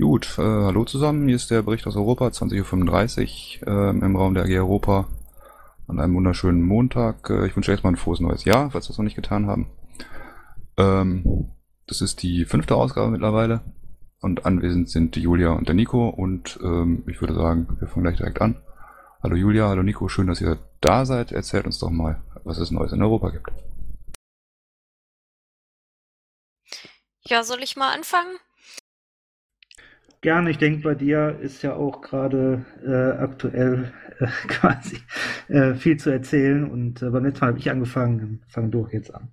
Gut, äh, hallo zusammen. Hier ist der Bericht aus Europa, 20.35 Uhr äh, im Raum der AG Europa an einem wunderschönen Montag. Äh, ich wünsche erstmal ein frohes neues Jahr, falls wir es noch nicht getan haben. Ähm, das ist die fünfte Ausgabe mittlerweile und anwesend sind Julia und der Nico und ähm, ich würde sagen, wir fangen gleich direkt an. Hallo Julia, hallo Nico, schön, dass ihr da seid. Erzählt uns doch mal, was es Neues in Europa gibt. Ja, soll ich mal anfangen? Gerne, ich denke, bei dir ist ja auch gerade äh, aktuell äh, quasi äh, viel zu erzählen und äh, beim letzten Mal habe ich angefangen, fang du jetzt an.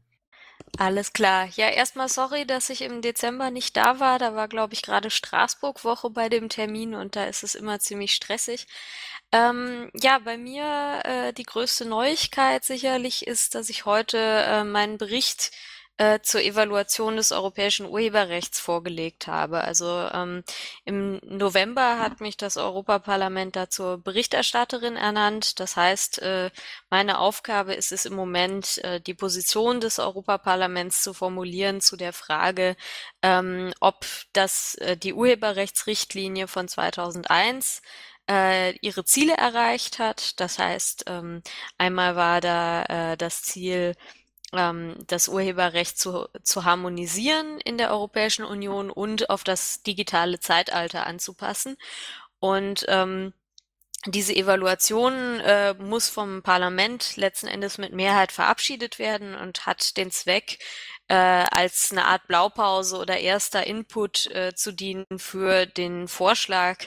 Alles klar. Ja, erstmal sorry, dass ich im Dezember nicht da war. Da war, glaube ich, gerade Straßburg-Woche bei dem Termin und da ist es immer ziemlich stressig. Ähm, ja, bei mir äh, die größte Neuigkeit sicherlich ist, dass ich heute äh, meinen Bericht äh, zur Evaluation des europäischen Urheberrechts vorgelegt habe. Also ähm, im November hat mich das Europaparlament dazu Berichterstatterin ernannt. Das heißt, äh, meine Aufgabe ist es im Moment, äh, die Position des Europaparlaments zu formulieren zu der Frage, ähm, ob das äh, die Urheberrechtsrichtlinie von 2001 äh, ihre Ziele erreicht hat. Das heißt, ähm, einmal war da äh, das Ziel, das Urheberrecht zu, zu harmonisieren in der Europäischen Union und auf das digitale Zeitalter anzupassen. Und ähm, diese Evaluation äh, muss vom Parlament letzten Endes mit Mehrheit verabschiedet werden und hat den Zweck, äh, als eine Art Blaupause oder erster Input äh, zu dienen für den Vorschlag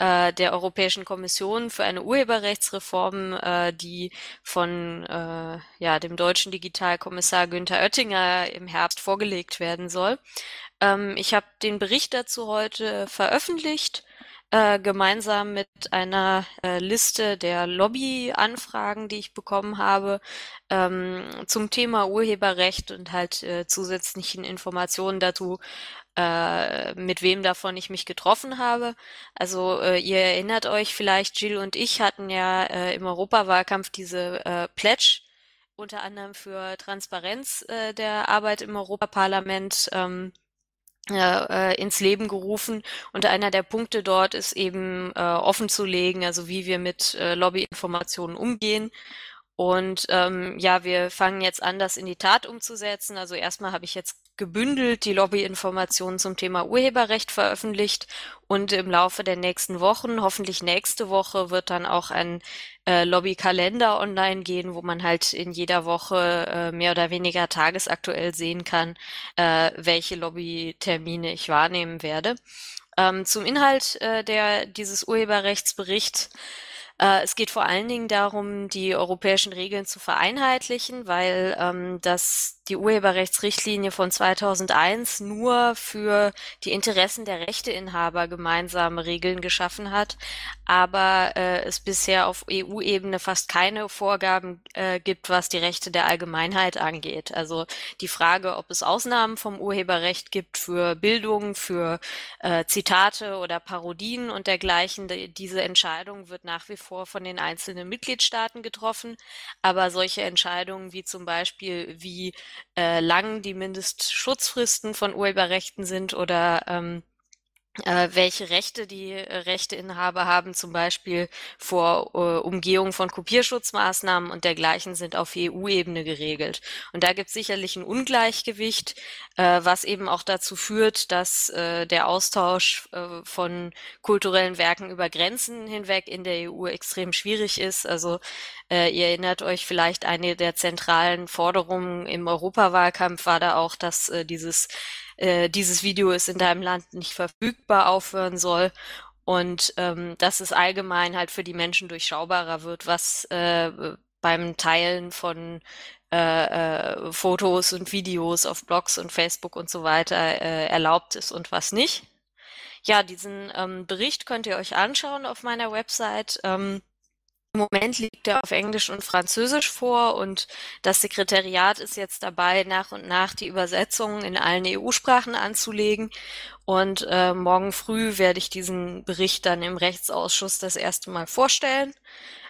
äh, der Europäischen Kommission für eine Urheberrechtsreform, äh, die von äh, ja, dem deutschen Digitalkommissar Günther Oettinger im Herbst vorgelegt werden soll. Ähm, ich habe den Bericht dazu heute veröffentlicht äh, gemeinsam mit einer äh, Liste der Lobbyanfragen, die ich bekommen habe, ähm, zum Thema Urheberrecht und halt äh, zusätzlichen Informationen dazu, äh, mit wem davon ich mich getroffen habe. Also äh, ihr erinnert euch vielleicht, Jill und ich hatten ja äh, im Europawahlkampf diese äh, Pledge unter anderem für Transparenz äh, der Arbeit im Europaparlament ähm, äh, ins Leben gerufen. Und einer der Punkte dort ist eben äh, offenzulegen, also wie wir mit äh, Lobbyinformationen umgehen. Und ähm, ja, wir fangen jetzt an, das in die Tat umzusetzen. Also erstmal habe ich jetzt gebündelt die Lobbyinformationen zum Thema Urheberrecht veröffentlicht und im Laufe der nächsten Wochen, hoffentlich nächste Woche, wird dann auch ein äh, Lobbykalender online gehen, wo man halt in jeder Woche äh, mehr oder weniger tagesaktuell sehen kann, äh, welche Lobbytermine ich wahrnehmen werde. Ähm, zum Inhalt äh, der dieses Urheberrechtsberichts äh, es geht vor allen Dingen darum, die europäischen Regeln zu vereinheitlichen, weil ähm, das die Urheberrechtsrichtlinie von 2001 nur für die Interessen der Rechteinhaber gemeinsame Regeln geschaffen hat, aber äh, es bisher auf EU-Ebene fast keine Vorgaben äh, gibt, was die Rechte der Allgemeinheit angeht. Also die Frage, ob es Ausnahmen vom Urheberrecht gibt für Bildung, für äh, Zitate oder Parodien und dergleichen, diese Entscheidung wird nach wie vor von den einzelnen Mitgliedstaaten getroffen, aber solche Entscheidungen wie zum Beispiel, wie äh, lang die Mindestschutzfristen von Urheberrechten sind oder ähm, äh, welche Rechte die äh, Rechteinhaber haben, zum Beispiel vor äh, Umgehung von Kopierschutzmaßnahmen und dergleichen sind auf EU-Ebene geregelt. Und da gibt es sicherlich ein Ungleichgewicht, äh, was eben auch dazu führt, dass äh, der Austausch äh, von kulturellen Werken über Grenzen hinweg in der EU extrem schwierig ist. Also ihr erinnert euch vielleicht, eine der zentralen Forderungen im Europawahlkampf war da auch, dass dieses äh, dieses Video ist in deinem Land nicht verfügbar aufhören soll und ähm, dass es allgemein halt für die Menschen durchschaubarer wird, was äh, beim Teilen von äh, äh, Fotos und Videos auf Blogs und Facebook und so weiter äh, erlaubt ist und was nicht. Ja, diesen ähm, Bericht könnt ihr euch anschauen auf meiner Website. Ähm, im Moment liegt er auf Englisch und Französisch vor und das Sekretariat ist jetzt dabei, nach und nach die Übersetzungen in allen EU-Sprachen anzulegen. Und äh, morgen früh werde ich diesen Bericht dann im Rechtsausschuss das erste Mal vorstellen.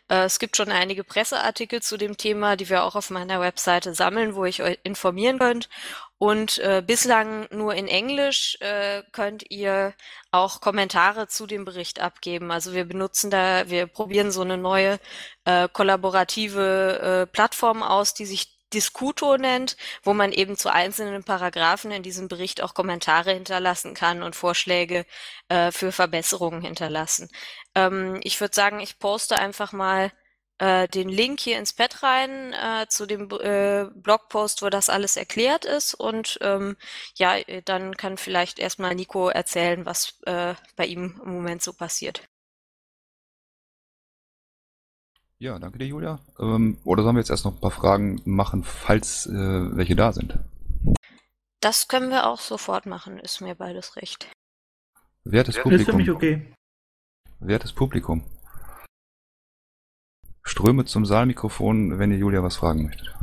Äh, es gibt schon einige Presseartikel zu dem Thema, die wir auch auf meiner Webseite sammeln, wo ich euch informieren könnt. Und äh, bislang nur in Englisch äh, könnt ihr auch Kommentare zu dem Bericht abgeben. Also wir benutzen da, wir probieren so eine neue äh, kollaborative äh, Plattform aus, die sich Discuto nennt, wo man eben zu einzelnen Paragraphen in diesem Bericht auch Kommentare hinterlassen kann und Vorschläge äh, für Verbesserungen hinterlassen. Ähm, ich würde sagen, ich poste einfach mal äh, den Link hier ins Pad rein äh, zu dem äh, Blogpost, wo das alles erklärt ist. Und ähm, ja, dann kann vielleicht erstmal Nico erzählen, was äh, bei ihm im Moment so passiert. Ja, danke dir, Julia. Ähm, oder sollen wir jetzt erst noch ein paar Fragen machen, falls äh, welche da sind? Das können wir auch sofort machen, ist mir beides recht. Wertes Publikum. Ist für mich okay. Wertes Publikum. Ströme zum Saalmikrofon, wenn ihr Julia was fragen möchtet.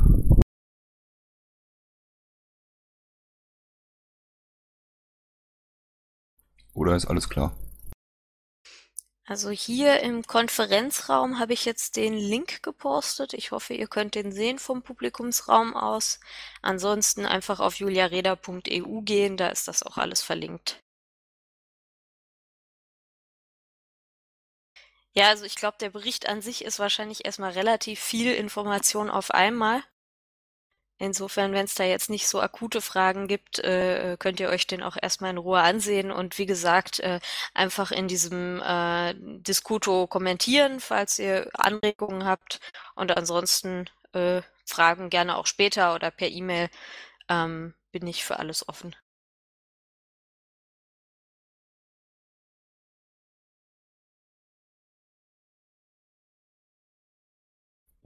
Oder ist alles klar? Also hier im Konferenzraum habe ich jetzt den Link gepostet. Ich hoffe, ihr könnt den sehen vom Publikumsraum aus. Ansonsten einfach auf juliareda.eu gehen, da ist das auch alles verlinkt. Ja, also ich glaube, der Bericht an sich ist wahrscheinlich erstmal relativ viel Information auf einmal. Insofern, wenn es da jetzt nicht so akute Fragen gibt, äh, könnt ihr euch den auch erstmal in Ruhe ansehen und wie gesagt, äh, einfach in diesem äh, Diskuto kommentieren, falls ihr Anregungen habt und ansonsten äh, Fragen gerne auch später oder per E-Mail ähm, bin ich für alles offen.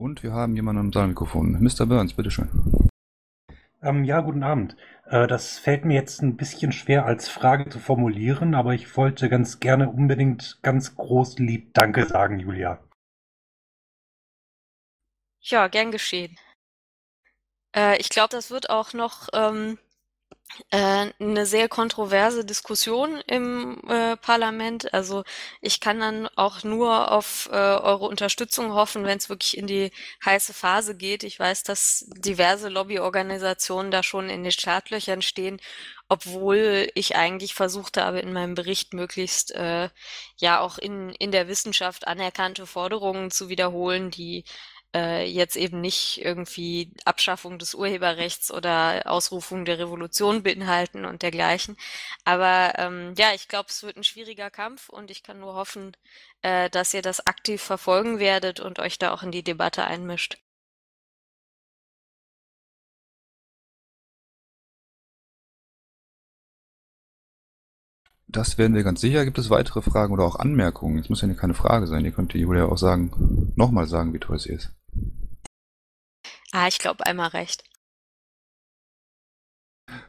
Und wir haben jemanden am Saalmikrofon. Mr. Burns, bitteschön. Ähm, ja, guten Abend. Äh, das fällt mir jetzt ein bisschen schwer als Frage zu formulieren, aber ich wollte ganz gerne unbedingt ganz groß lieb Danke sagen, Julia. Ja, gern geschehen. Äh, ich glaube, das wird auch noch ähm, äh, eine sehr kontroverse Diskussion im äh, Parlament. Also ich kann dann auch nur auf äh, eure Unterstützung hoffen, wenn es wirklich in die heiße Phase geht. Ich weiß, dass diverse Lobbyorganisationen da schon in den Startlöchern stehen, obwohl ich eigentlich versucht habe, in meinem Bericht möglichst äh, ja auch in, in der Wissenschaft anerkannte Forderungen zu wiederholen, die äh, jetzt eben nicht irgendwie Abschaffung des Urheberrechts oder Ausrufung der Revolution beinhalten und dergleichen. Aber ähm, ja, ich glaube, es wird ein schwieriger Kampf und ich kann nur hoffen, äh, dass ihr das aktiv verfolgen werdet und euch da auch in die Debatte einmischt. Das werden wir ganz sicher. Gibt es weitere Fragen oder auch Anmerkungen? Es muss ja keine Frage sein. Ihr könnt Julia auch sagen, nochmal sagen, wie toll sie ist. Ah, ich glaube, einmal recht.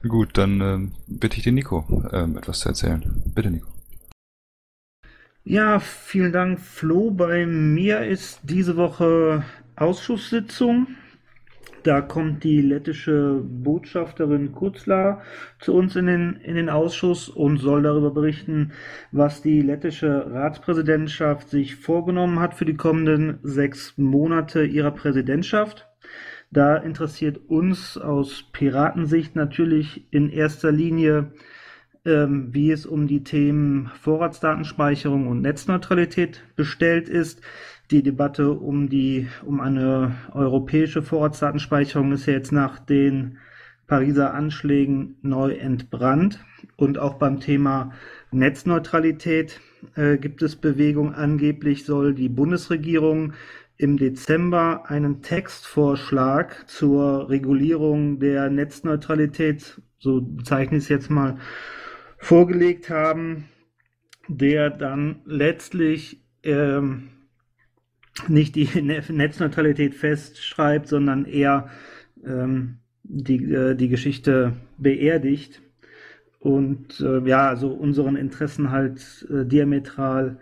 Gut, dann ähm, bitte ich den Nico, ähm, etwas zu erzählen. Bitte, Nico. Ja, vielen Dank, Flo. Bei mir ist diese Woche Ausschusssitzung. Da kommt die lettische Botschafterin Kurzler zu uns in den, in den Ausschuss und soll darüber berichten, was die lettische Ratspräsidentschaft sich vorgenommen hat für die kommenden sechs Monate ihrer Präsidentschaft. Da interessiert uns aus Piratensicht natürlich in erster Linie, ähm, wie es um die Themen Vorratsdatenspeicherung und Netzneutralität bestellt ist. Die Debatte um die, um eine europäische Vorratsdatenspeicherung ist ja jetzt nach den Pariser Anschlägen neu entbrannt. Und auch beim Thema Netzneutralität äh, gibt es Bewegung. Angeblich soll die Bundesregierung im Dezember einen Textvorschlag zur Regulierung der Netzneutralität, so bezeichne ich es jetzt mal, vorgelegt haben, der dann letztlich ähm, nicht die Netzneutralität festschreibt, sondern eher ähm, die, äh, die Geschichte beerdigt und äh, ja, also unseren Interessen halt äh, diametral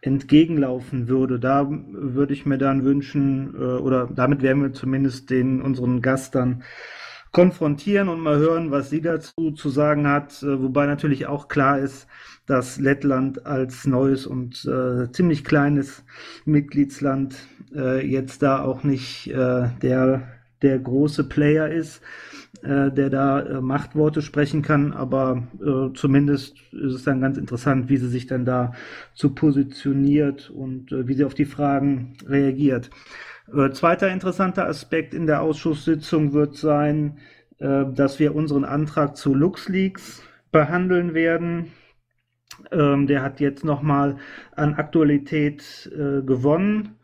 entgegenlaufen würde. Da würde ich mir dann wünschen, äh, oder damit werden wir zumindest den unseren Gast dann konfrontieren und mal hören, was sie dazu zu sagen hat. Äh, wobei natürlich auch klar ist, dass Lettland als neues und äh, ziemlich kleines Mitgliedsland äh, jetzt da auch nicht äh, der, der große Player ist. äh, der da äh, Machtworte sprechen kann, aber zumindest ist es dann ganz interessant, wie sie sich dann da so positioniert und wie sie auf die Fragen reagiert. Äh, zweiter interessanter Aspekt in der Ausschusssitzung wird sein, äh, dass wir unseren Antrag zu LuxLeaks behandeln werden. Ähm, der hat jetzt nochmal an Aktualität äh, gewonnen,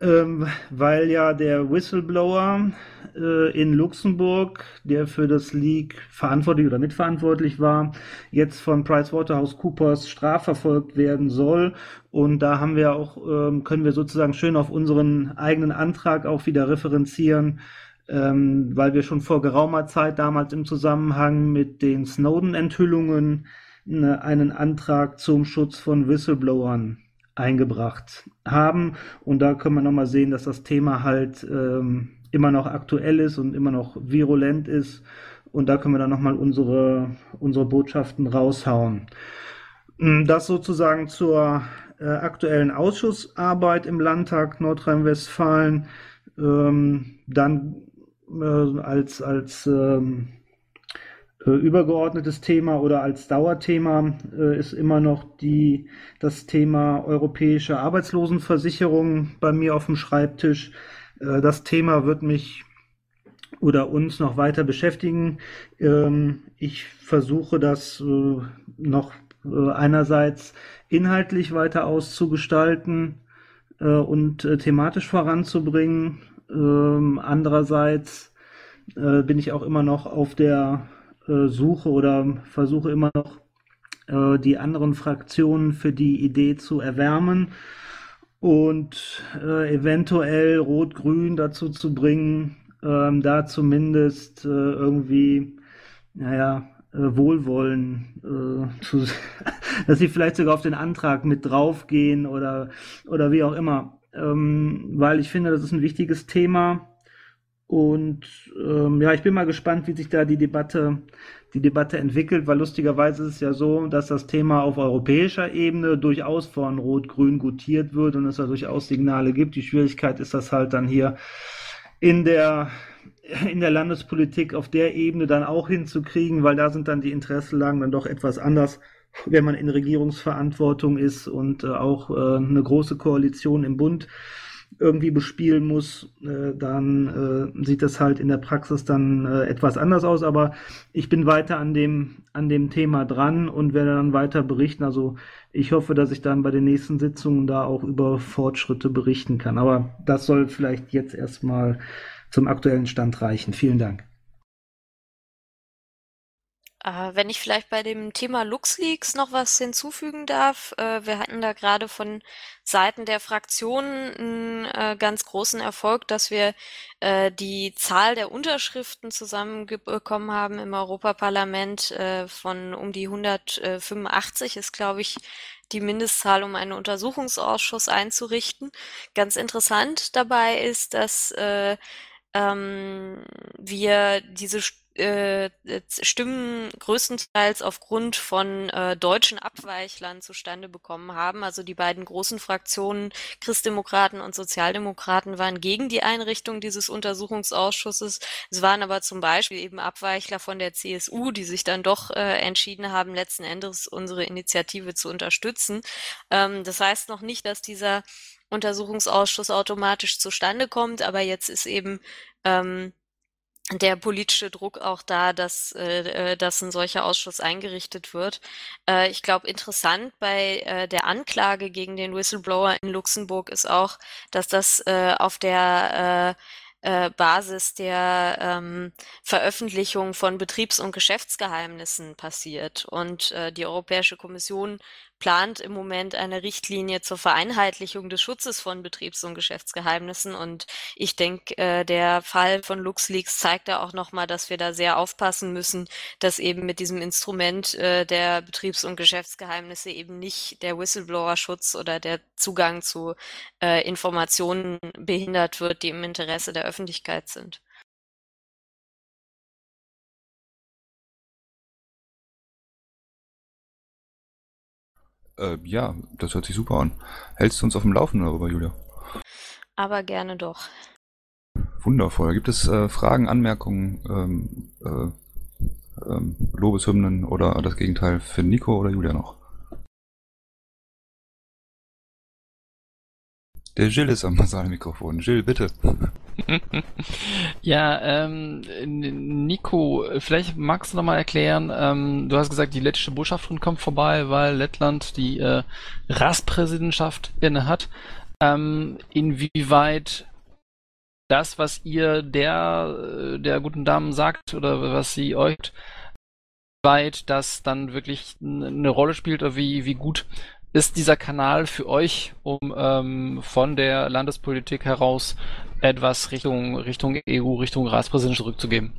ähm, weil ja der Whistleblower äh, in Luxemburg, der für das Leak verantwortlich oder mitverantwortlich war, jetzt von PricewaterhouseCoopers strafverfolgt werden soll. Und da haben wir auch, ähm, können wir sozusagen schön auf unseren eigenen Antrag auch wieder referenzieren, ähm, weil wir schon vor geraumer Zeit damals im Zusammenhang mit den Snowden-Enthüllungen ne, einen Antrag zum Schutz von Whistleblowern eingebracht haben. Und da können wir nochmal sehen, dass das Thema halt ähm, immer noch aktuell ist und immer noch virulent ist. Und da können wir dann nochmal unsere, unsere Botschaften raushauen. Hm, das sozusagen zur äh, aktuellen Ausschussarbeit im Landtag Nordrhein-Westfalen. Ähm, dann äh, als, als ähm, äh, übergeordnetes Thema oder als Dauerthema äh, ist immer noch die, das Thema europäische Arbeitslosenversicherung bei mir auf dem Schreibtisch. Äh, das Thema wird mich oder uns noch weiter beschäftigen. Ähm, ich versuche das äh, noch äh, einerseits inhaltlich weiter auszugestalten und thematisch voranzubringen. Ähm, andererseits bin ich auch immer noch auf der äh, suche oder versuche immer noch äh, die anderen Fraktionen für die Idee zu erwärmen und äh, eventuell Rot-Grün dazu zu bringen, ähm, da zumindest äh, irgendwie, naja, äh, Wohlwollen äh, zu, dass sie vielleicht sogar auf den Antrag mit draufgehen oder, oder wie auch immer. Ähm, weil ich finde, das ist ein wichtiges Thema und ähm, ja, ich bin mal gespannt, wie sich da die Debatte, die Debatte entwickelt, weil lustigerweise ist es ja so, dass das Thema auf europäischer Ebene durchaus von Rot-Grün gutiert wird und es da durchaus Signale gibt. Die Schwierigkeit ist das halt dann hier in der in der Landespolitik auf der Ebene dann auch hinzukriegen, weil da sind dann die Interessenlagen dann doch etwas anders, wenn man in Regierungsverantwortung ist und äh, auch äh, eine große Koalition im Bund irgendwie bespielen muss, äh, dann äh, sieht das halt in der Praxis dann äh, etwas anders aus. Aber ich bin weiter an dem, an dem Thema dran und werde dann weiter berichten. Also ich hoffe, dass ich dann bei den nächsten Sitzungen da auch über Fortschritte berichten kann. Aber das soll vielleicht jetzt erstmal zum aktuellen Stand reichen. Vielen Dank. Äh, wenn ich vielleicht bei dem Thema LuxLeaks noch was hinzufügen darf. Äh, wir hatten da gerade von Seiten der Fraktionen einen äh, ganz großen Erfolg, dass wir äh, die Zahl der Unterschriften zusammenbekommen haben im Europaparlament äh, von um die 185 ist, glaube ich, die Mindestzahl, um einen Untersuchungsausschuss einzurichten. Ganz interessant dabei ist, dass äh, ähm, wir diese äh, Stimmen größtenteils aufgrund von äh, deutschen Abweichlern zustande bekommen haben. Also die beiden großen Fraktionen, Christdemokraten und Sozialdemokraten, waren gegen die Einrichtung dieses Untersuchungsausschusses. Es waren aber zum Beispiel eben Abweichler von der CSU, die sich dann doch äh, entschieden haben, letzten Endes unsere Initiative zu unterstützen. Ähm, das heißt noch nicht, dass dieser Untersuchungsausschuss automatisch zustande kommt, aber jetzt ist eben ähm, der politische Druck auch da, dass, äh, äh, dass ein solcher Ausschuss eingerichtet wird. Äh, ich glaube, interessant bei äh, der Anklage gegen den Whistleblower in Luxemburg ist auch, dass das äh, auf der äh, äh, Basis der ähm, Veröffentlichung von Betriebs- und Geschäftsgeheimnissen passiert. Und äh, die Europäische Kommission plant im Moment eine Richtlinie zur Vereinheitlichung des Schutzes von Betriebs- und Geschäftsgeheimnissen. Und ich denke, äh, der Fall von LuxLeaks zeigt da auch nochmal, dass wir da sehr aufpassen müssen, dass eben mit diesem Instrument äh, der Betriebs- und Geschäftsgeheimnisse eben nicht der Whistleblower-Schutz oder der Zugang zu äh, Informationen behindert wird, die im Interesse der Öffentlichkeit sind. Äh, ja, das hört sich super an. Hältst du uns auf dem Laufenden darüber, Julia? Aber gerne doch. Wundervoll. Gibt es äh, Fragen, Anmerkungen, ähm, äh, ähm, Lobeshymnen oder das Gegenteil für Nico oder Julia noch? Der Jill ist am Mikrofon. Jill, bitte. ja, ähm, Nico, vielleicht magst du noch mal erklären, ähm, du hast gesagt, die lettische Botschafterin kommt vorbei, weil Lettland die äh, Ratspräsidentschaft inne hat. Ähm, inwieweit das, was ihr der, äh, der guten Damen sagt oder was sie euch weit das dann wirklich eine Rolle spielt oder wie, wie gut ist dieser Kanal für euch, um ähm, von der Landespolitik heraus etwas Richtung, Richtung EU, Richtung Ratspräsident zurückzugeben?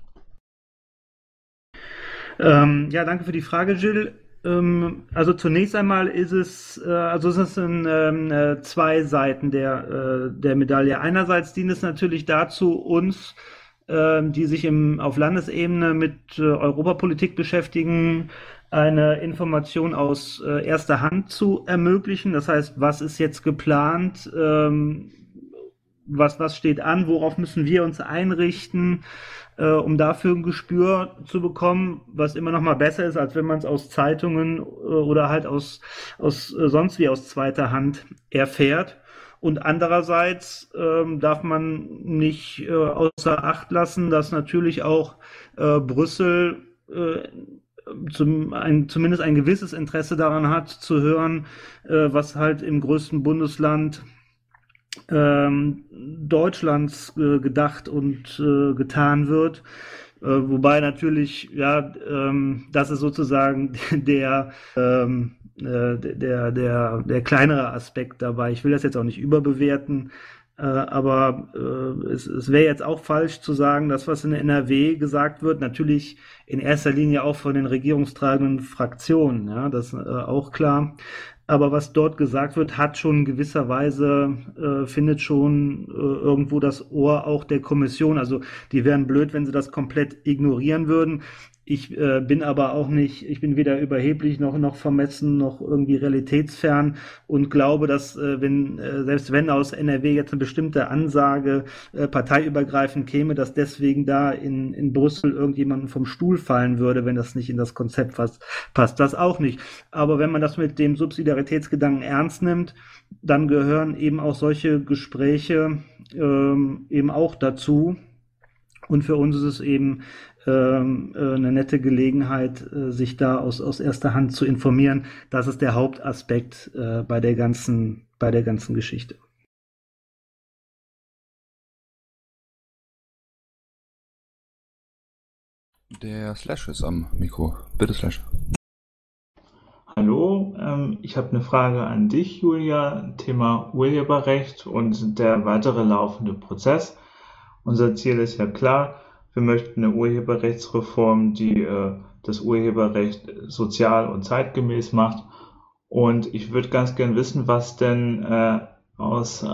Ähm, ja, danke für die Frage, Jill. Ähm, also zunächst einmal ist es, äh, also es sind ähm, äh, zwei Seiten der, äh, der Medaille. Einerseits dient es natürlich dazu, uns, ähm, die sich im, auf Landesebene mit Europapolitik beschäftigen, eine Information aus äh, erster Hand zu ermöglichen. Das heißt, was ist jetzt geplant? Ähm, was, was steht an? Worauf müssen wir uns einrichten? äh, um dafür ein Gespür zu bekommen, was immer noch mal besser ist, als wenn man es aus Zeitungen äh, oder halt aus, aus äh, sonst wie aus zweiter Hand erfährt. Und andererseits ähm, darf man nicht äh, außer Acht lassen, dass natürlich auch äh, Brüssel äh, zum, ein, zumindest ein gewisses Interesse daran hat, zu hören, äh, was halt im größten Bundesland ähm, Deutschlands äh, gedacht und äh, getan wird. Äh, wobei natürlich, ja, ähm, das ist sozusagen der, ähm, äh, der, der, der kleinere Aspekt dabei. Ich will das jetzt auch nicht überbewerten. Äh, aber äh, es, es wäre jetzt auch falsch zu sagen, dass was in der NRW gesagt wird, natürlich in erster Linie auch von den regierungstragenden Fraktionen, ja, das äh, auch klar aber was dort gesagt wird, hat schon in gewisser Weise, äh, findet schon äh, irgendwo das Ohr auch der Kommission. Also die wären blöd, wenn sie das komplett ignorieren würden. Ich äh, bin aber auch nicht, ich bin weder überheblich noch, noch vermessen noch irgendwie realitätsfern und glaube, dass äh, wenn, äh, selbst wenn aus NRW jetzt eine bestimmte Ansage äh, parteiübergreifend käme, dass deswegen da in, in Brüssel irgendjemanden vom Stuhl fallen würde, wenn das nicht in das Konzept passt, passt das auch nicht. Aber wenn man das mit dem Subsidiaritätsgedanken ernst nimmt, dann gehören eben auch solche Gespräche ähm, eben auch dazu. Und für uns ist es eben ähm, äh, eine nette Gelegenheit, äh, sich da aus, aus erster Hand zu informieren. Das ist der Hauptaspekt äh, bei der ganzen, bei der ganzen Geschichte. Der Slash ist am Mikro. Bitte Slash. Hallo, ähm, ich habe eine Frage an dich, Julia. Thema Urheberrecht und der weitere laufende Prozess. Unser Ziel ist ja klar, wir möchten eine Urheberrechtsreform, die äh, das Urheberrecht sozial und zeitgemäß macht. Und ich würde ganz gern wissen, was denn äh, aus, äh,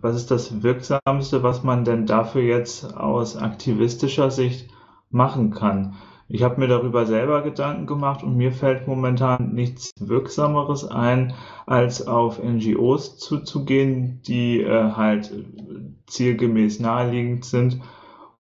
was ist das Wirksamste, was man denn dafür jetzt aus aktivistischer Sicht machen kann. Ich habe mir darüber selber Gedanken gemacht und mir fällt momentan nichts Wirksameres ein, als auf NGOs zuzugehen, die äh, halt zielgemäß naheliegend sind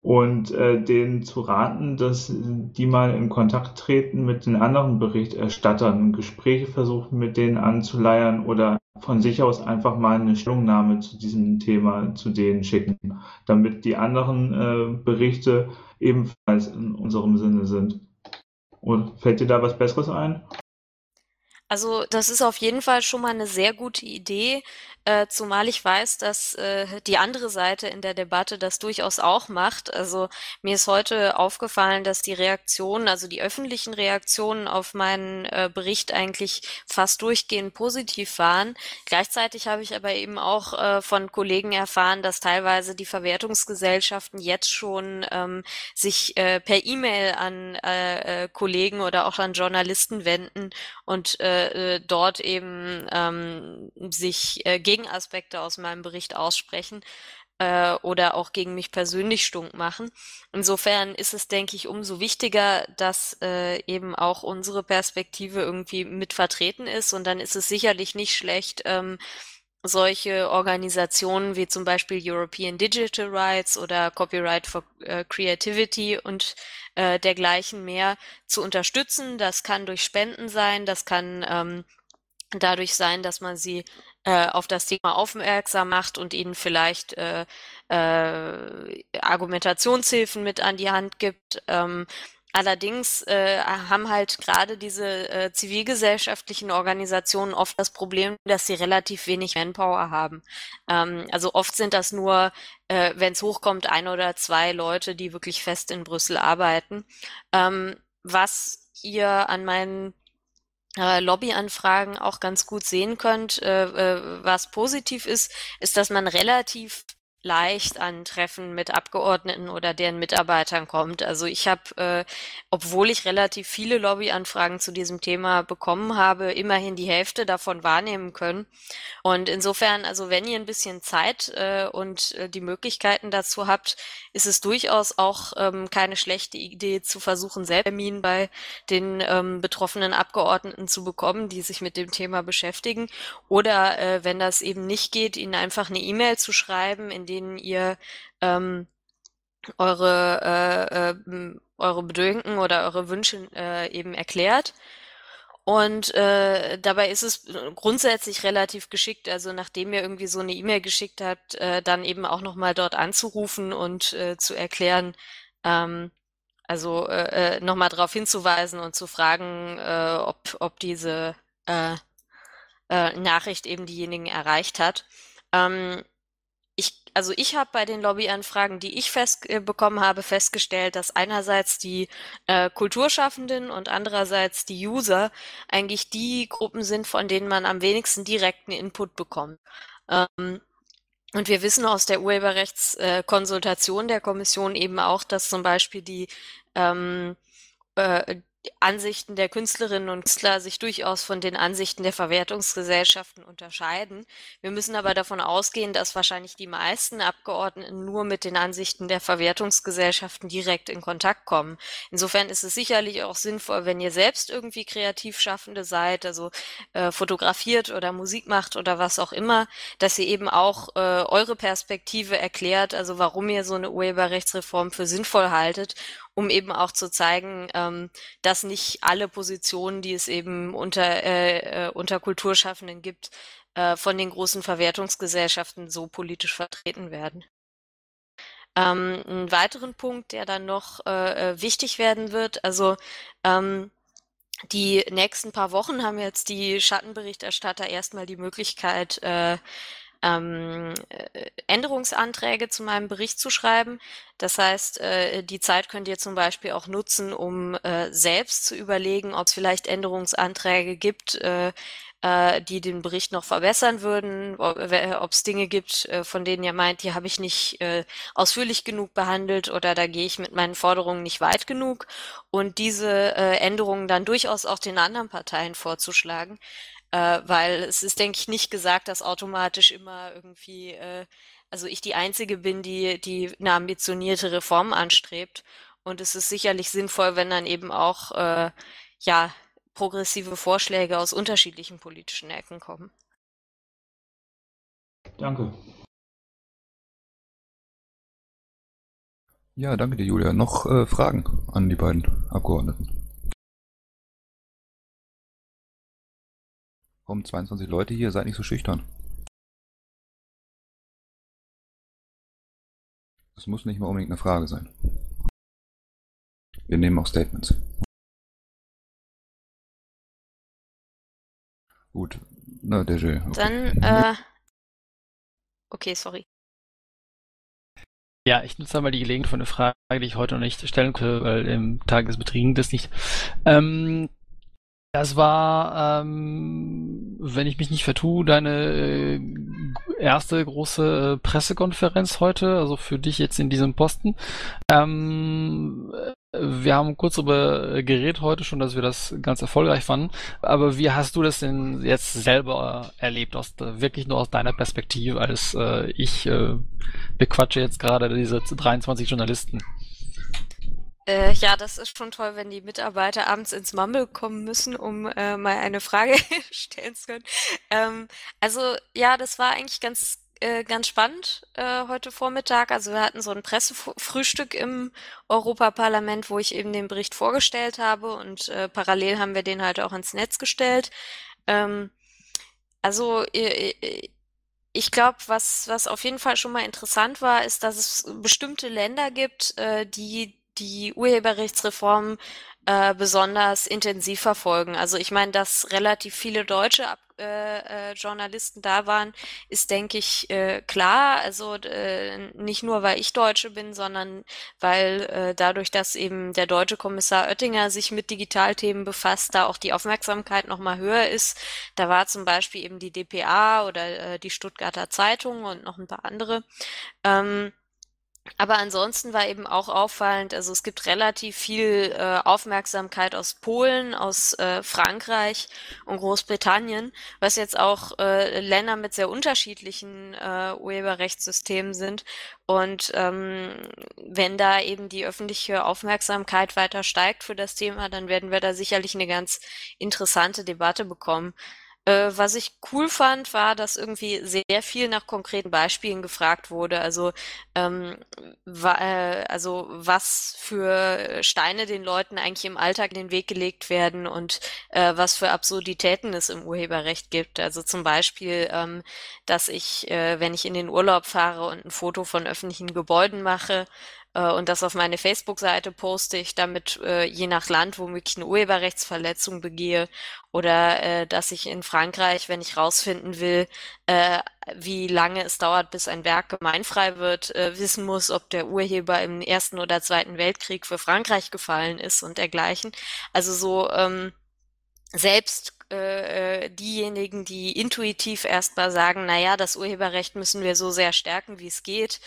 und äh, denen zu raten, dass die mal in Kontakt treten mit den anderen Berichterstattern, Gespräche versuchen mit denen anzuleiern oder von sich aus einfach mal eine Stellungnahme zu diesem Thema zu denen schicken, damit die anderen äh, Berichte ebenfalls in unserem Sinne sind. Und fällt dir da was Besseres ein? Also das ist auf jeden Fall schon mal eine sehr gute Idee, äh, zumal ich weiß, dass äh, die andere Seite in der Debatte das durchaus auch macht. Also mir ist heute aufgefallen, dass die Reaktionen, also die öffentlichen Reaktionen auf meinen äh, Bericht eigentlich fast durchgehend positiv waren. Gleichzeitig habe ich aber eben auch äh, von Kollegen erfahren, dass teilweise die Verwertungsgesellschaften jetzt schon ähm, sich äh, per E-Mail an äh, äh, Kollegen oder auch an Journalisten wenden und äh, äh dort eben ähm, sich äh, gegen Gegenaspekte aus meinem Bericht aussprechen äh, oder auch gegen mich persönlich stunk machen. Insofern ist es, denke ich, umso wichtiger, dass äh, eben auch unsere Perspektive irgendwie mit vertreten ist. Und dann ist es sicherlich nicht schlecht, ähm, solche Organisationen wie zum Beispiel European Digital Rights oder Copyright for äh, Creativity und äh, dergleichen mehr zu unterstützen. Das kann durch Spenden sein, das kann ähm, dadurch sein, dass man sie äh, auf das Thema aufmerksam macht und ihnen vielleicht äh, äh, Argumentationshilfen mit an die Hand gibt. Ähm, Allerdings äh, haben halt gerade diese äh, zivilgesellschaftlichen Organisationen oft das Problem, dass sie relativ wenig Manpower haben. Ähm, also oft sind das nur, äh, wenn es hochkommt, ein oder zwei Leute, die wirklich fest in Brüssel arbeiten. Ähm, was ihr an meinen Lobbyanfragen auch ganz gut sehen könnt, äh, äh, was positiv ist, ist, dass man relativ leicht an Treffen mit Abgeordneten oder deren Mitarbeitern kommt. Also ich habe, äh, obwohl ich relativ viele Lobbyanfragen zu diesem Thema bekommen habe, immerhin die Hälfte davon wahrnehmen können. Und insofern, also wenn ihr ein bisschen Zeit äh, und äh, die Möglichkeiten dazu habt, ist es durchaus auch ähm, keine schlechte Idee zu versuchen, selbst Termin bei den ähm, betroffenen Abgeordneten zu bekommen, die sich mit dem Thema beschäftigen. Oder äh, wenn das eben nicht geht, ihnen einfach eine E-Mail zu schreiben, in denen ihr ähm, eure, äh, äh, eure Bedenken oder eure Wünsche äh, eben erklärt. Und äh, dabei ist es grundsätzlich relativ geschickt, also nachdem ihr irgendwie so eine E-Mail geschickt habt, äh, dann eben auch nochmal dort anzurufen und äh, zu erklären, ähm, also äh, äh nochmal darauf hinzuweisen und zu fragen, äh, ob, ob diese äh, äh, Nachricht eben diejenigen erreicht hat. Ähm, also ich habe bei den Lobbyanfragen, die ich fest äh, bekommen habe, festgestellt, dass einerseits die äh, Kulturschaffenden und andererseits die User eigentlich die Gruppen sind, von denen man am wenigsten direkten Input bekommt. Ähm, und wir wissen aus der Urheberrechtskonsultation äh, der Kommission eben auch, dass zum Beispiel die ähm, äh, Ansichten der Künstlerinnen und Künstler sich durchaus von den Ansichten der Verwertungsgesellschaften unterscheiden. Wir müssen aber davon ausgehen, dass wahrscheinlich die meisten Abgeordneten nur mit den Ansichten der Verwertungsgesellschaften direkt in Kontakt kommen. Insofern ist es sicherlich auch sinnvoll, wenn ihr selbst irgendwie Kreativschaffende seid, also äh, fotografiert oder Musik macht oder was auch immer, dass ihr eben auch äh, eure Perspektive erklärt, also warum ihr so eine Urheberrechtsreform für sinnvoll haltet um eben auch zu zeigen, ähm, dass nicht alle Positionen, die es eben unter, äh, äh, unter Kulturschaffenden gibt, äh, von den großen Verwertungsgesellschaften so politisch vertreten werden. Ähm, einen weiteren Punkt, der dann noch äh, äh wichtig werden wird, also ähm, die nächsten paar Wochen haben jetzt die Schattenberichterstatter erstmal die Möglichkeit, äh, ähm, äh, Änderungsanträge zu meinem Bericht zu schreiben. Das heißt, äh, die Zeit könnt ihr zum Beispiel auch nutzen, um äh, selbst zu überlegen, ob es vielleicht Änderungsanträge gibt, äh, äh, die den Bericht noch verbessern würden, ob es Dinge gibt, äh, von denen ihr meint, die habe ich nicht ausführlich genug behandelt oder da gehe ich mit meinen Forderungen nicht weit genug und diese Änderungen dann durchaus auch den anderen Parteien vorzuschlagen äh, weil es ist, denke ich, nicht gesagt, dass automatisch immer irgendwie, äh, also ich die Einzige bin, die, die eine ambitionierte Reform anstrebt. Und es ist sicherlich sinnvoll, wenn dann eben auch, äh, ja, progressive Vorschläge aus unterschiedlichen politischen Ecken kommen. Danke. Ja, danke dir, Julia. Noch äh, Fragen an die beiden Abgeordneten? Warum 22 Leute hier? Seid nicht so schüchtern. Das muss nicht mal unbedingt eine Frage sein. Wir nehmen auch Statements. Gut. Na, Deje. Okay. Dann, äh. Okay, sorry. Ja, ich nutze einmal die Gelegenheit von einer Frage, die ich heute noch nicht stellen konnte, weil im Tagesbetrieben das nicht. Ähm, das war, ähm, wenn ich mich nicht vertue, deine äh, erste große Pressekonferenz heute, also für dich jetzt in diesem Posten. Ähm, wir haben kurz darüber geredet heute schon, dass wir das ganz erfolgreich fanden. Aber wie hast du das denn jetzt selber erlebt, aus, wirklich nur aus deiner Perspektive, als äh, ich äh, bequatsche jetzt gerade diese 23 Journalisten? Äh, ja, das ist schon toll, wenn die Mitarbeiter abends ins Mumble kommen müssen, um äh, mal eine Frage stellen zu können. Ähm, also ja, das war eigentlich ganz äh, ganz spannend äh, heute Vormittag. Also wir hatten so ein Pressefrühstück im Europaparlament, wo ich eben den Bericht vorgestellt habe und äh, parallel haben wir den halt auch ins Netz gestellt. Ähm, also ich glaube, was, was auf jeden Fall schon mal interessant war, ist, dass es bestimmte Länder gibt, äh, die die Urheberrechtsreform äh, besonders intensiv verfolgen. Also ich meine, dass relativ viele deutsche Ab äh, äh, Journalisten da waren, ist, denke ich, äh, klar. Also äh, nicht nur, weil ich Deutsche bin, sondern weil äh, dadurch, dass eben der deutsche Kommissar Oettinger sich mit Digitalthemen befasst, da auch die Aufmerksamkeit nochmal höher ist. Da war zum Beispiel eben die DPA oder äh, die Stuttgarter Zeitung und noch ein paar andere. Ähm, aber ansonsten war eben auch auffallend, also es gibt relativ viel äh, Aufmerksamkeit aus Polen, aus äh, Frankreich und Großbritannien, was jetzt auch äh, Länder mit sehr unterschiedlichen äh, Urheberrechtssystemen sind. Und ähm, wenn da eben die öffentliche Aufmerksamkeit weiter steigt für das Thema, dann werden wir da sicherlich eine ganz interessante Debatte bekommen. Äh, was ich cool fand, war, dass irgendwie sehr viel nach konkreten Beispielen gefragt wurde. Also, ähm, wa äh, also was für Steine den Leuten eigentlich im Alltag in den Weg gelegt werden und äh, was für Absurditäten es im Urheberrecht gibt. Also zum Beispiel, ähm, dass ich, äh, wenn ich in den Urlaub fahre und ein Foto von öffentlichen Gebäuden mache, äh, und das auf meine Facebook-Seite poste ich damit äh, je nach Land womöglich eine Urheberrechtsverletzung begehe oder äh, dass ich in Frankreich, wenn ich rausfinden will, äh, wie lange es dauert, bis ein Werk gemeinfrei wird, äh, wissen muss, ob der Urheber im Ersten oder Zweiten Weltkrieg für Frankreich gefallen ist und dergleichen. Also so ähm, selbst äh, äh, diejenigen, die intuitiv erstmal sagen, na ja, das Urheberrecht müssen wir so sehr stärken, wie es geht,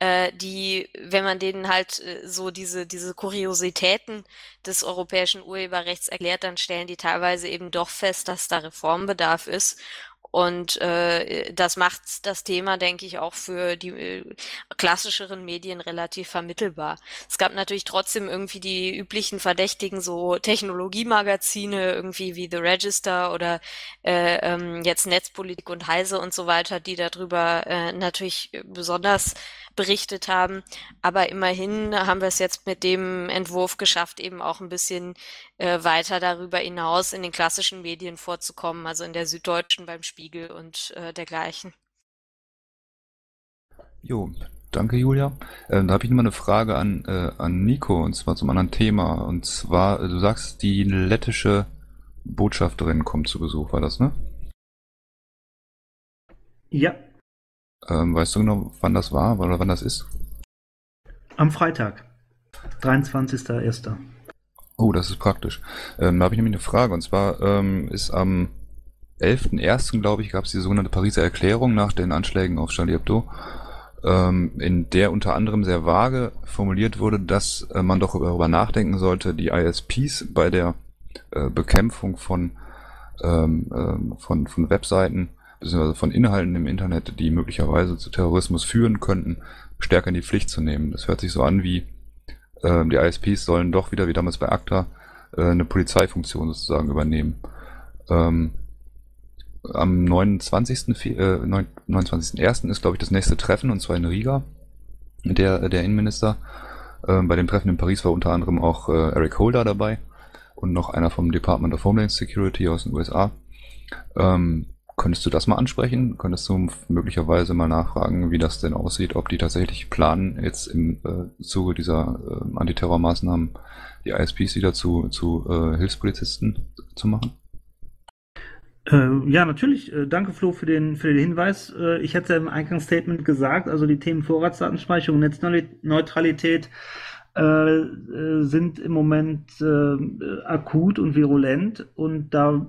äh, die, wenn man denen halt äh, so diese, diese Kuriositäten des europäischen Urheberrechts erklärt, dann stellen die teilweise eben doch fest, dass da Reformbedarf ist und äh, das macht das Thema, denke ich, auch für die äh, klassischeren Medien relativ vermittelbar. Es gab natürlich trotzdem irgendwie die üblichen Verdächtigen, so Technologiemagazine, irgendwie wie The Register oder äh, ähm, jetzt Netzpolitik und Heise und so weiter, die darüber äh, natürlich besonders berichtet haben. Aber immerhin haben wir es jetzt mit dem Entwurf geschafft, eben auch ein bisschen äh, weiter darüber hinaus in den klassischen Medien vorzukommen, also in der Süddeutschen beim Spiegel und äh, dergleichen. Jo, danke Julia. Äh, da habe ich nochmal eine Frage an, äh, an Nico und zwar zum anderen Thema. Und zwar, äh, du sagst, die lettische Botschafterin kommt zu Besuch, war das, ne? Ja. Ähm, weißt du genau, wann das war oder wann das ist? Am Freitag, 23.01. Oh, das ist praktisch. Ähm, da habe ich nämlich eine Frage. Und zwar ähm, ist am 11.01., glaube ich, gab es die sogenannte Pariser Erklärung nach den Anschlägen auf Charlie Hebdo, ähm, in der unter anderem sehr vage formuliert wurde, dass äh, man doch darüber nachdenken sollte, die ISPs bei der äh, Bekämpfung von, ähm, äh, von, von Webseiten beziehungsweise von Inhalten im Internet, die möglicherweise zu Terrorismus führen könnten, stärker in die Pflicht zu nehmen. Das hört sich so an wie, äh, die ISPs sollen doch wieder, wie damals bei ACTA, äh, eine Polizeifunktion sozusagen übernehmen. Ähm, am 29. Äh, 29.01. ist, glaube ich, das nächste Treffen, und zwar in Riga, der, der Innenminister. Äh, bei dem Treffen in Paris war unter anderem auch äh, Eric Holder dabei und noch einer vom Department of Homeland Security aus den USA. Ähm, Könntest du das mal ansprechen? Könntest du möglicherweise mal nachfragen, wie das denn aussieht, ob die tatsächlich planen, jetzt im äh, Zuge dieser äh, Antiterrormaßnahmen die ISPs wieder zu, zu äh, Hilfspolizisten zu machen? Äh, ja, natürlich. Äh, danke, Flo, für den, für den Hinweis. Äh, ich hatte im Eingangsstatement gesagt, also die Themen Vorratsdatenspeicherung, Netzneutralität sind im Moment akut und virulent und da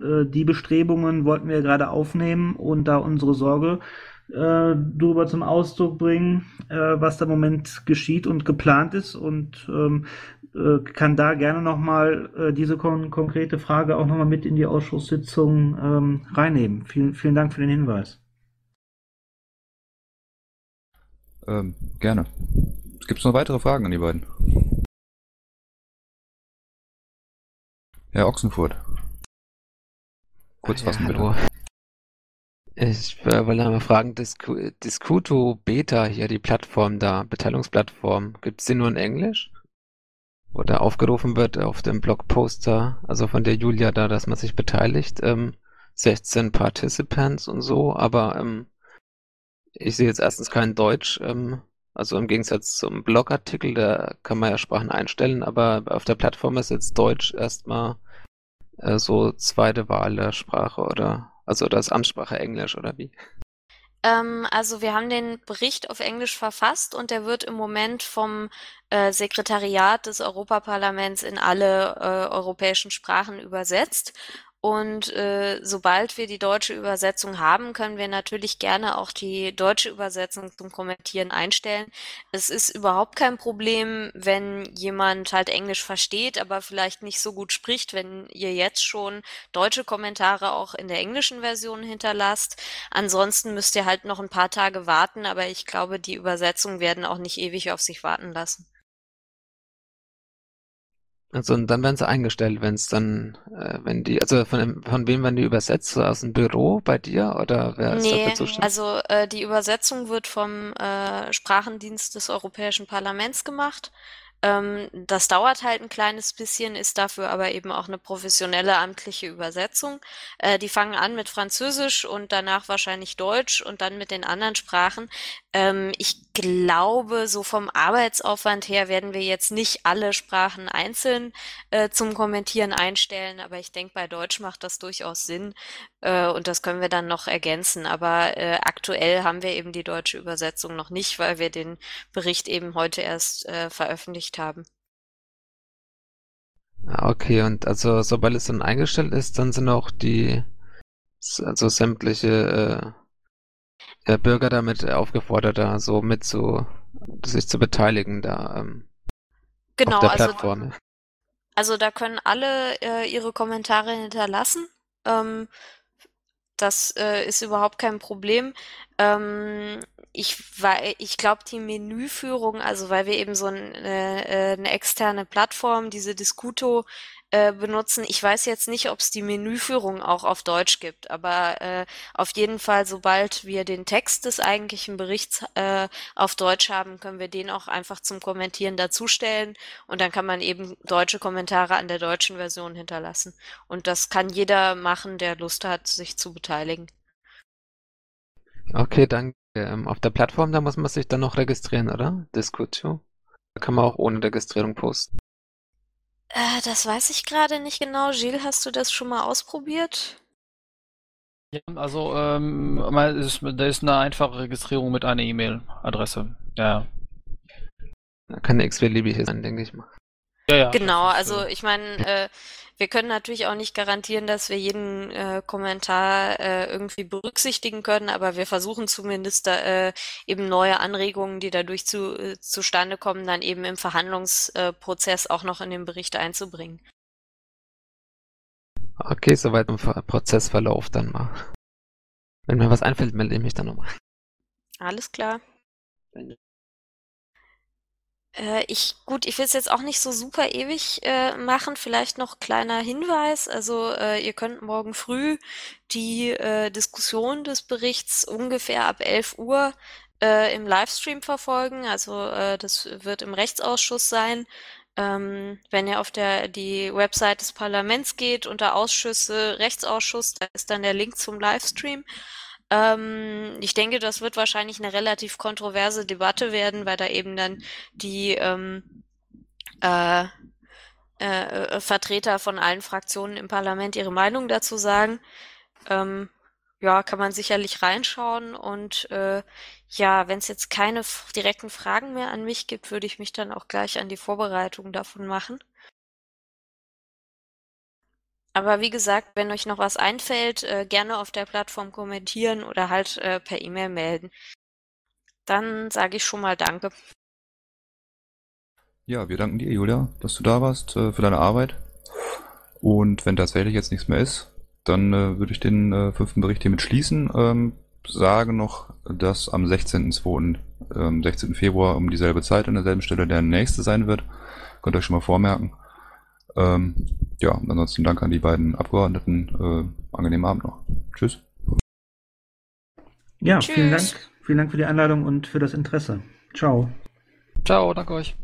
äh, die Bestrebungen wollten wir gerade aufnehmen und da unsere Sorge äh, darüber zum Ausdruck bringen, äh, was da im Moment geschieht und geplant ist und ähm, äh, kann da gerne nochmal äh, diese kon konkrete Frage auch nochmal mit in die Ausschusssitzung ähm, reinnehmen. Vielen, vielen Dank für den Hinweis. Ähm, gerne. Gibt es noch weitere Fragen an die beiden? Herr Ochsenfurt. Kurz fassen, ja, bitte. Ich äh, wollte einmal fragen, Discuto Beta hier, die Plattform da, Beteiligungsplattform, gibt es die nur in Englisch? Oder aufgerufen wird auf dem Blogposter, also von der Julia da, dass man sich beteiligt, ähm, 16 Participants und so, aber ähm, ich sehe jetzt erstens kein Deutsch, ähm, also im Gegensatz zum Blogartikel, da kann man ja Sprachen einstellen, aber auf der Plattform ist jetzt Deutsch erstmal äh, so zweite Wahl der Sprache oder also das Amtssprache Englisch oder wie? Ähm, also wir haben den Bericht auf Englisch verfasst und der wird im Moment vom äh, Sekretariat des Europaparlaments in alle äh, europäischen Sprachen übersetzt. Und äh, sobald wir die deutsche Übersetzung haben, können wir natürlich gerne auch die deutsche Übersetzung zum Kommentieren einstellen. Es ist überhaupt kein Problem, wenn jemand halt Englisch versteht, aber vielleicht nicht so gut spricht, wenn ihr jetzt schon deutsche Kommentare auch in der englischen Version hinterlasst. Ansonsten müsst ihr halt noch ein paar Tage warten, aber ich glaube, die Übersetzungen werden auch nicht ewig auf sich warten lassen. Also und dann werden sie eingestellt, wenn es dann, äh, wenn die, also von, von wem werden die übersetzt? Aus dem Büro bei dir oder wer ist Nee, dafür zuständig? also äh, die Übersetzung wird vom äh, Sprachendienst des Europäischen Parlaments gemacht. Ähm, das dauert halt ein kleines bisschen, ist dafür aber eben auch eine professionelle amtliche Übersetzung. Äh, die fangen an mit Französisch und danach wahrscheinlich Deutsch und dann mit den anderen Sprachen. Ähm, ich glaube, so vom Arbeitsaufwand her werden wir jetzt nicht alle Sprachen einzeln äh, zum Kommentieren einstellen, aber ich denke, bei Deutsch macht das durchaus Sinn. Äh, und das können wir dann noch ergänzen. Aber äh, aktuell haben wir eben die deutsche Übersetzung noch nicht, weil wir den Bericht eben heute erst äh, veröffentlicht haben. Ah, okay, und also sobald es dann eingestellt ist, dann sind auch die, also sämtliche äh, ja, Bürger damit aufgefordert, da so mit zu, sich zu beteiligen da ähm, Genau, auf der also Plattform. Also da können alle äh, ihre Kommentare hinterlassen. Ähm, das äh, ist überhaupt kein Problem. Ähm, ich ich glaube, die Menüführung, also weil wir eben so ein, äh, äh, eine externe Plattform, diese Discuto, äh, benutzen, ich weiß jetzt nicht, ob es die Menüführung auch auf Deutsch gibt, aber äh, auf jeden Fall, sobald wir den Text des eigentlichen Berichts äh, auf Deutsch haben, können wir den auch einfach zum Kommentieren dazustellen. Und dann kann man eben deutsche Kommentare an der deutschen Version hinterlassen. Und das kann jeder machen, der Lust hat, sich zu beteiligen. Okay, danke. Ähm, auf der Plattform, da muss man sich dann noch registrieren, oder? Discutio? Da kann man auch ohne Registrierung posten. Äh, das weiß ich gerade nicht genau. Gilles, hast du das schon mal ausprobiert? Ja, also ähm, ist, da ist eine einfache Registrierung mit einer E-Mail-Adresse. Ja, Da kann eine x-beliebige sein, denke ich mal. ja, ja. Genau, also äh, ich meine, äh, wir können natürlich auch nicht garantieren, dass wir jeden äh, Kommentar äh, irgendwie berücksichtigen können, aber wir versuchen zumindest da, äh, eben neue Anregungen, die dadurch zu, äh, zustande kommen, dann eben im Verhandlungsprozess auch noch in den Bericht einzubringen. Okay, soweit im Ver- Prozessverlauf dann mal. Wenn mir was einfällt, melde ich mich dann nochmal. Alles klar. Äh, ich, gut, ich will es jetzt auch nicht so super ewig äh, machen. Vielleicht noch kleiner Hinweis. Also äh, ihr könnt morgen früh die äh, Diskussion des Berichts ungefähr ab 11 Uhr äh, im Livestream verfolgen. Also äh, das wird im Rechtsausschuss sein. Ähm, wenn ihr auf der die Website des Parlaments geht, unter Ausschüsse, Rechtsausschuss, da ist dann der Link zum Livestream. Ähm, ich denke, das wird wahrscheinlich eine relativ kontroverse Debatte werden, weil da eben dann die ähm, äh, äh, Vertreter von allen Fraktionen im Parlament ihre Meinung dazu sagen. Ähm, ja, kann man sicherlich reinschauen und äh, ja, wenn es jetzt keine direkten Fragen mehr an mich gibt, würde ich mich dann auch gleich an die Vorbereitung davon machen. Aber wie gesagt, wenn euch noch was einfällt, äh, gerne auf der Plattform kommentieren oder halt äh, per E-Mail melden. Dann sage ich schon mal Danke. Ja, wir danken dir, Julia, dass du da warst, äh, für deine Arbeit. Und wenn tatsächlich jetzt nichts mehr ist, dann würde ich den fünften Bericht hiermit schließen. Ähm, sage noch, dass am 16.02., ähm, 16. Februar um dieselbe Zeit an derselben Stelle der nächste sein wird. Könnt ihr euch schon mal vormerken. Ähm, ja, ansonsten danke an die beiden Abgeordneten. Äh, angenehmen Abend noch. Tschüss. Ja, vielen Tschüss. Dank. Vielen Dank für die Einladung und für das Interesse. Ciao. Ciao, danke euch.